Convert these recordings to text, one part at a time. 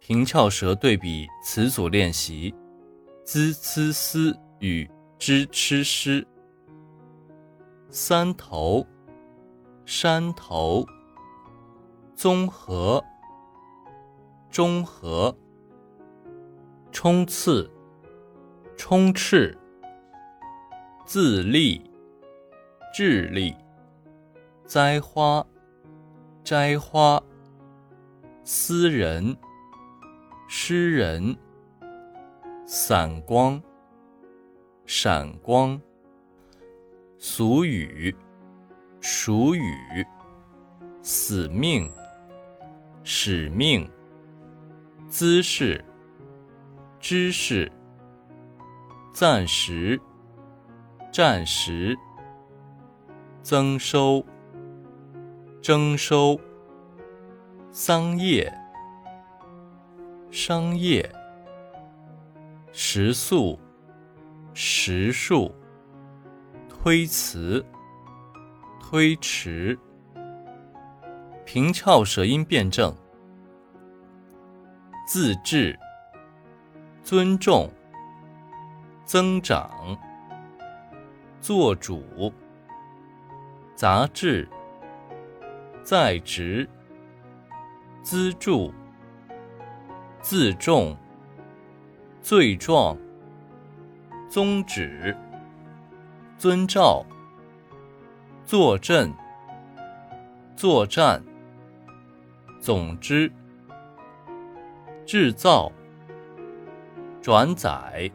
平翘舌对比词组练习：z、c、s 与 zh、ch、sh。三头，山头。综合，综合。冲刺，冲刺。自立，智力。栽花，摘花。私人。诗人，散光，闪光，俗语，俗语，死命，使命，姿势，知识，暂时，暂时，增收，征收，桑叶。商业，时速，时数，推辞，推迟，平翘舌音辩证，自治，尊重，增长，做主，杂志，在职，资助。自重，罪状，宗旨，遵照，坐镇，作战，总之，制造，转载，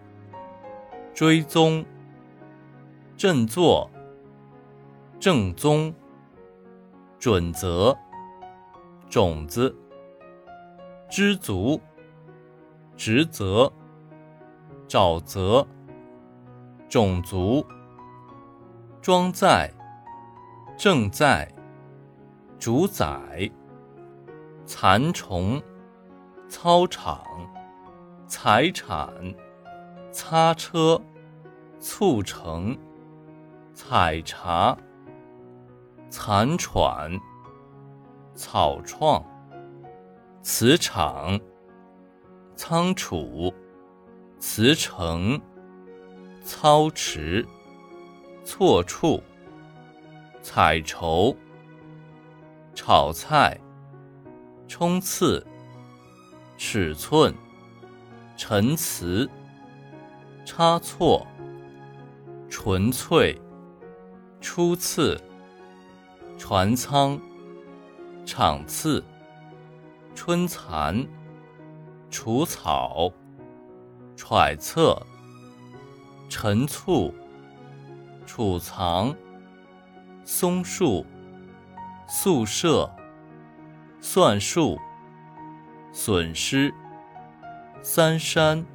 追踪，振作，正宗，准则，种子，知足。职责、沼泽、种族、装载、正在、主宰、蚕虫、操场、财产、擦车、促成、采茶、残喘、草创、磁场。仓储、辞呈、操持、错处、采筹、炒菜、冲刺、尺寸、陈词、差错、纯粹、初次、船舱、场次、春蚕。除草，揣测，陈醋，储藏，松树，宿舍，算术，损失，三山，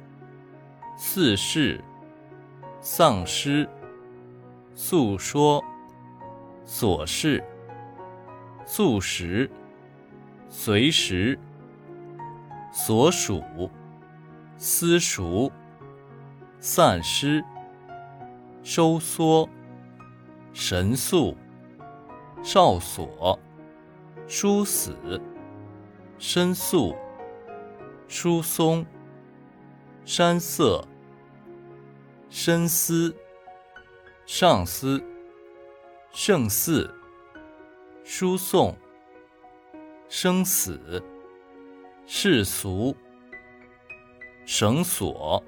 四世，丧失，诉说，琐事，素食，随时。所属，私塾，散失，收缩，神速，哨所，殊死，申诉，疏松，山色，深思，上司，胜似，输送，生死。世俗，绳索。